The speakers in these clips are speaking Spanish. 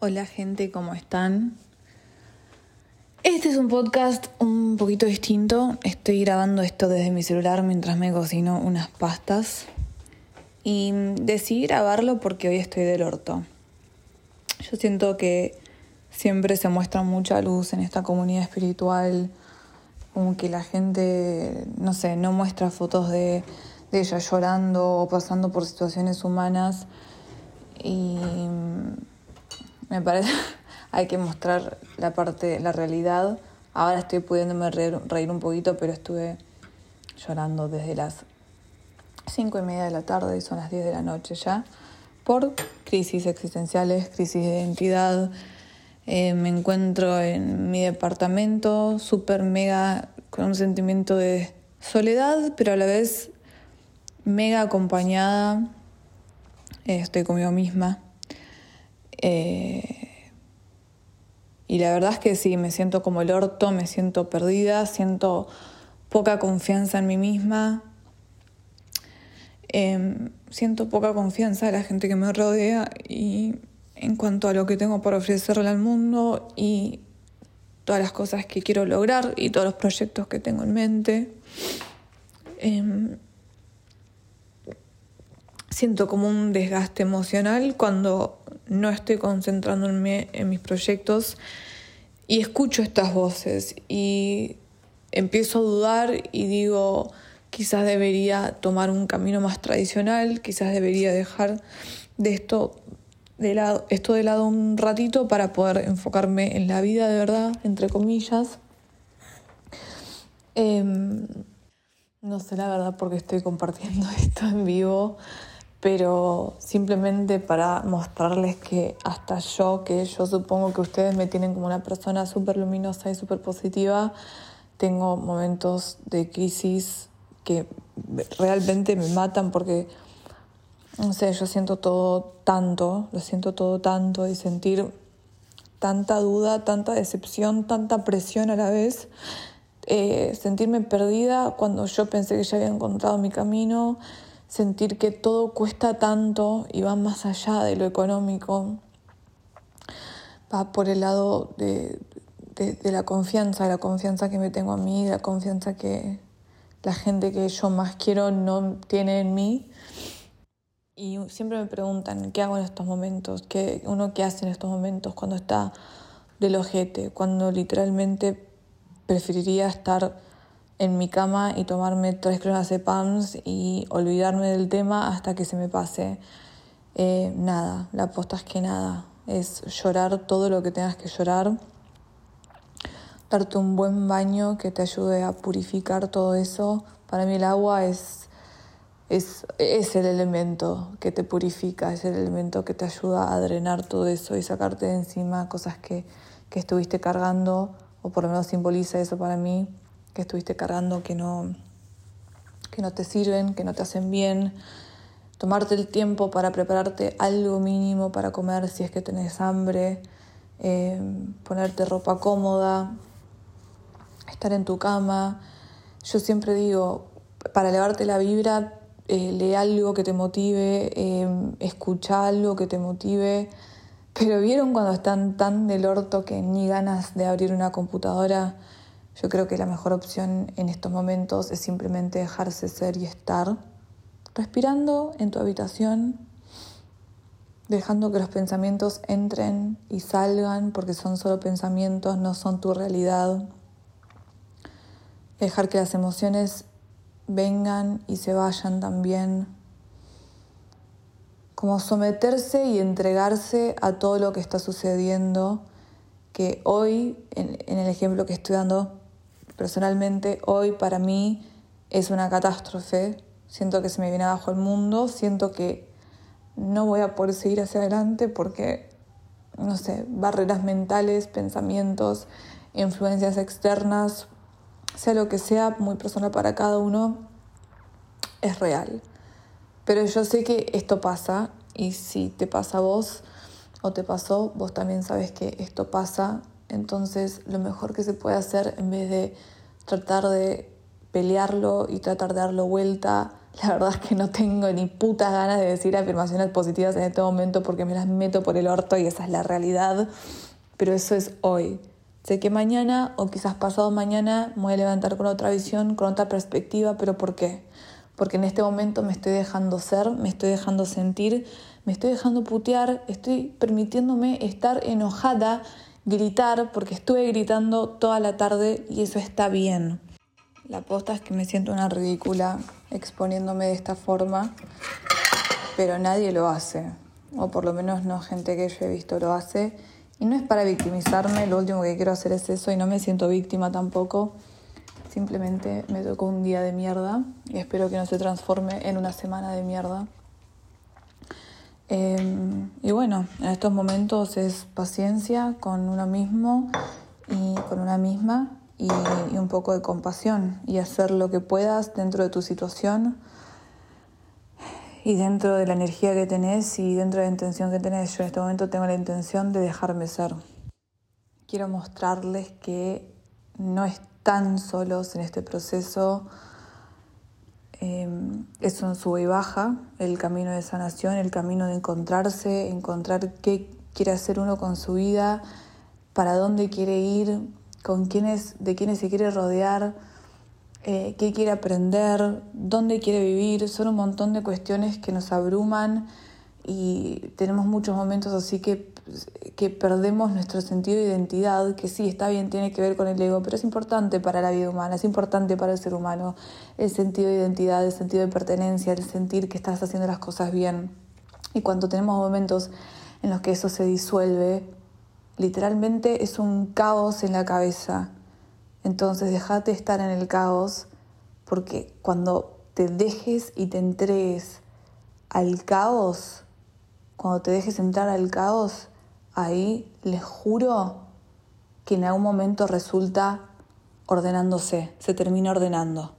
Hola gente, ¿cómo están? Este es un podcast un poquito distinto. Estoy grabando esto desde mi celular mientras me cocino unas pastas. Y decidí grabarlo porque hoy estoy del orto. Yo siento que siempre se muestra mucha luz en esta comunidad espiritual. Como que la gente, no sé, no muestra fotos de, ella llorando o pasando por situaciones humanas. Y me parece hay que mostrar la parte, la realidad. Ahora estoy pudiéndome reír, un poquito, pero estuve llorando desde las cinco y media de la tarde y son las 10 de la noche ya, por crisis existenciales, crisis de identidad. Eh, me encuentro en mi departamento súper mega con un sentimiento de soledad, pero a la vez mega acompañada. Eh, estoy conmigo misma. Eh, y la verdad es que sí, me siento como el orto, me siento perdida, siento poca confianza en mí misma. Em, siento poca confianza en la gente que me rodea y en cuanto a lo que tengo por ofrecerle al mundo y todas las cosas que quiero lograr y todos los proyectos que tengo en mente. Em, siento como un desgaste emocional cuando no estoy concentrándome en mis proyectos y escucho estas voces y empiezo a dudar y digo, quizás debería tomar un camino más tradicional, quizás debería dejar de esto de lado, esto de lado un ratito para poder enfocarme en la vida de verdad, entre comillas. Em, no sé la verdad porque estoy compartiendo esto en vivo pero simplemente para mostrarles que hasta yo, que yo supongo que ustedes me tienen como una persona súper luminosa y súper positiva, tengo momentos de crisis que realmente me matan porque, no sé, yo siento todo tanto, lo siento todo tanto y sentir tanta duda, tanta decepción, tanta presión a la vez. Eh, sentirme perdida cuando yo pensé que ya había encontrado mi camino, sentir que todo cuesta tanto y va más allá de lo económico, va por el lado de, la confianza, la confianza que me tengo a mí, la confianza que la gente que yo más quiero no tiene en mí. Y siempre me preguntan, ¿qué hago en estos momentos? ¿Qué, ¿Uno qué hace en estos momentos cuando está del ojete? Cuando literalmente preferiría estar en mi cama y tomarme tres pams y olvidarme del tema hasta que se me pase. Eh, nada, la aposta es que nada, es llorar todo lo que tengas que llorar, darte un buen baño que te ayude a purificar todo eso. Para mí el agua es, es, es el elemento que te purifica, es el elemento que te ayuda a drenar todo eso y sacarte de encima cosas que, que estuviste cargando, o por lo menos simboliza eso para mí que estuviste cargando que no, que no te sirven, que no te hacen bien. Tomarte el tiempo para prepararte algo mínimo para comer si es que tenés hambre. Eh, ponerte ropa cómoda. Estar en tu cama. Yo siempre digo, para elevarte la vibra, eh, lee algo que te motive, eh, escucha algo que te motive. Pero vieron cuando están tan del orto que ni ganas de abrir una computadora yo creo que la mejor opción en estos momentos es simplemente dejarse ser y estar, respirando en tu habitación, dejando que los pensamientos entren y salgan porque son solo pensamientos, no son tu realidad. Dejar que las emociones vengan y se vayan también. Como someterse y entregarse a todo lo que está sucediendo, que hoy, en, el ejemplo que estoy dando, Personalmente hoy para mí es una catástrofe, siento que se me viene abajo el mundo, siento que no voy a poder seguir hacia adelante porque, no sé, barreras mentales, pensamientos, influencias externas, sea lo que sea, muy personal para cada uno, es real. Pero yo sé que esto pasa y si te pasa a vos o te pasó, vos también sabes que esto pasa entonces, lo mejor que se puede hacer en vez de tratar de pelearlo y tratar de darlo vuelta, La verdad es que no tengo ni putas ganas de decir afirmaciones positivas en este momento porque me las meto por el orto y esa es la realidad. Pero eso es hoy. Sé que mañana o quizás pasado mañana me voy a levantar con otra visión, con otra perspectiva, pero ¿por qué? Porque en este momento me estoy dejando ser, me estoy dejando sentir, me estoy dejando putear, estoy permitiéndome estar enojada, gritar, porque estuve gritando toda la tarde y eso está bien. La posta es que me siento una ridícula exponiéndome de esta forma, pero nadie lo hace, o por lo menos no gente que yo he visto lo hace. Y no es para victimizarme, lo último que quiero hacer es eso y no me siento víctima tampoco. Simplemente me tocó un día de mierda y espero que no se transforme en una semana de mierda. Em, y bueno, en estos momentos es paciencia con uno mismo y con una misma y, un poco de compasión y hacer lo que puedas dentro de tu situación y dentro de la energía que tenés y dentro de la intención que tenés. Yo en este momento tengo la intención de dejarme ser. Quiero mostrarles que no están solos en este proceso. Em, es un sube y baja, el camino de sanación, el camino de encontrarse, encontrar qué quiere hacer uno con su vida, para dónde quiere ir, con quiénes, de quiénes se quiere rodear, eh, qué quiere aprender, dónde quiere vivir. Son un montón de cuestiones que nos abruman y tenemos muchos momentos así que, que perdemos nuestro sentido de identidad, que sí, está bien, tiene que ver con el ego, pero es importante para la vida humana, es importante para el ser humano el sentido de identidad, el sentido de pertenencia, el sentir que estás haciendo las cosas bien. Y cuando tenemos momentos en los que eso se disuelve, literalmente es un caos en la cabeza. Entonces déjate estar en el caos porque cuando te dejes y te entregues al caos, cuando te dejes entrar al caos, ahí les juro que en algún momento resulta ordenándose, se termina ordenando.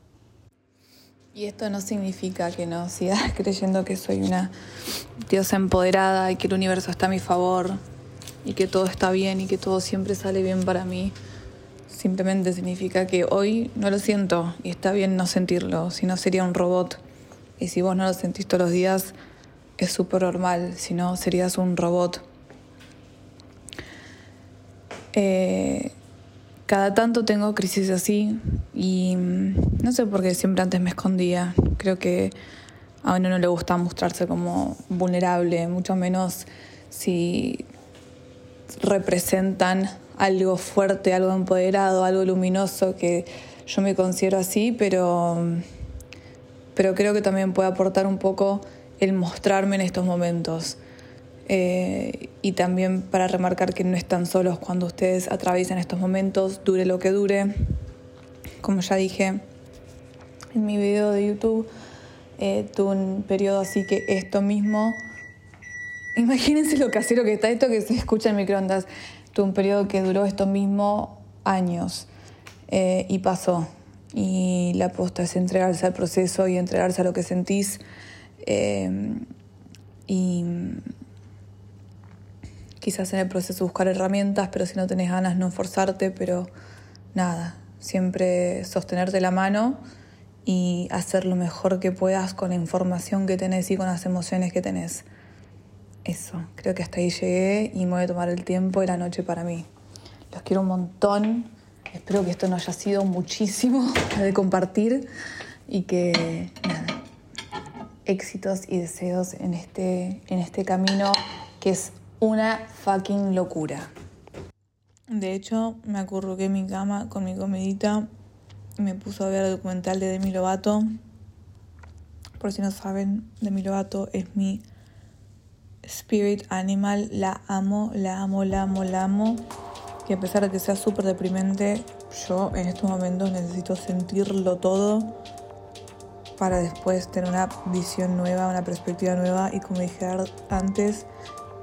Y esto no significa que no sigas creyendo que soy una diosa empoderada y que el universo está a mi favor y que todo está bien y que todo siempre sale bien para mí. Simplemente significa que hoy no lo siento y está bien no sentirlo, si no sería un robot. Y si vos no lo sentís todos los días, es súper normal, si no serías un robot. Eh, cada tanto tengo crisis así y mm, no sé por qué siempre antes me escondía. Creo que a uno no le gusta mostrarse como vulnerable, mucho menos si representan algo fuerte, algo empoderado, algo luminoso, que yo me considero así, pero, pero creo que también puede aportar un poco el mostrarme en estos momentos. Eh, y también para remarcar que no están solos cuando ustedes atraviesan estos momentos, dure lo que dure. Como ya dije en mi video de YouTube, eh, tuve un periodo así que esto mismo Imagínense lo casero que está esto que se escucha en microondas. Tuve un periodo que duró esto mismo años eh, y pasó. Y la aposta es entregarse al proceso y entregarse a lo que sentís. Eh, y quizás en el proceso buscar herramientas, pero si no tenés ganas no forzarte, pero nada, siempre sostenerte la mano y hacer lo mejor que puedas con la información que tenés y con las emociones que tenés eso, creo que hasta ahí llegué y me voy a tomar el tiempo y la noche para mí. Los quiero un montón. Espero que esto no haya sido muchísimo de compartir y que nada, éxitos y deseos en este, en este camino que es una fucking locura. De hecho, me acurruqué en mi cama con mi comidita me puso a ver el documental de Demi Lovato. Por si no saben, Demi Lovato es mi Spirit Animal, la amo, la amo, la amo, la amo. Y a pesar de que sea súper deprimente, yo en estos momentos necesito sentirlo todo para después tener una visión nueva, una perspectiva nueva y como dije antes,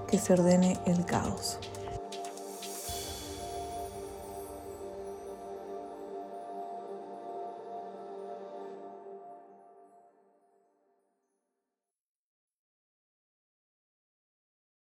que se ordene el caos.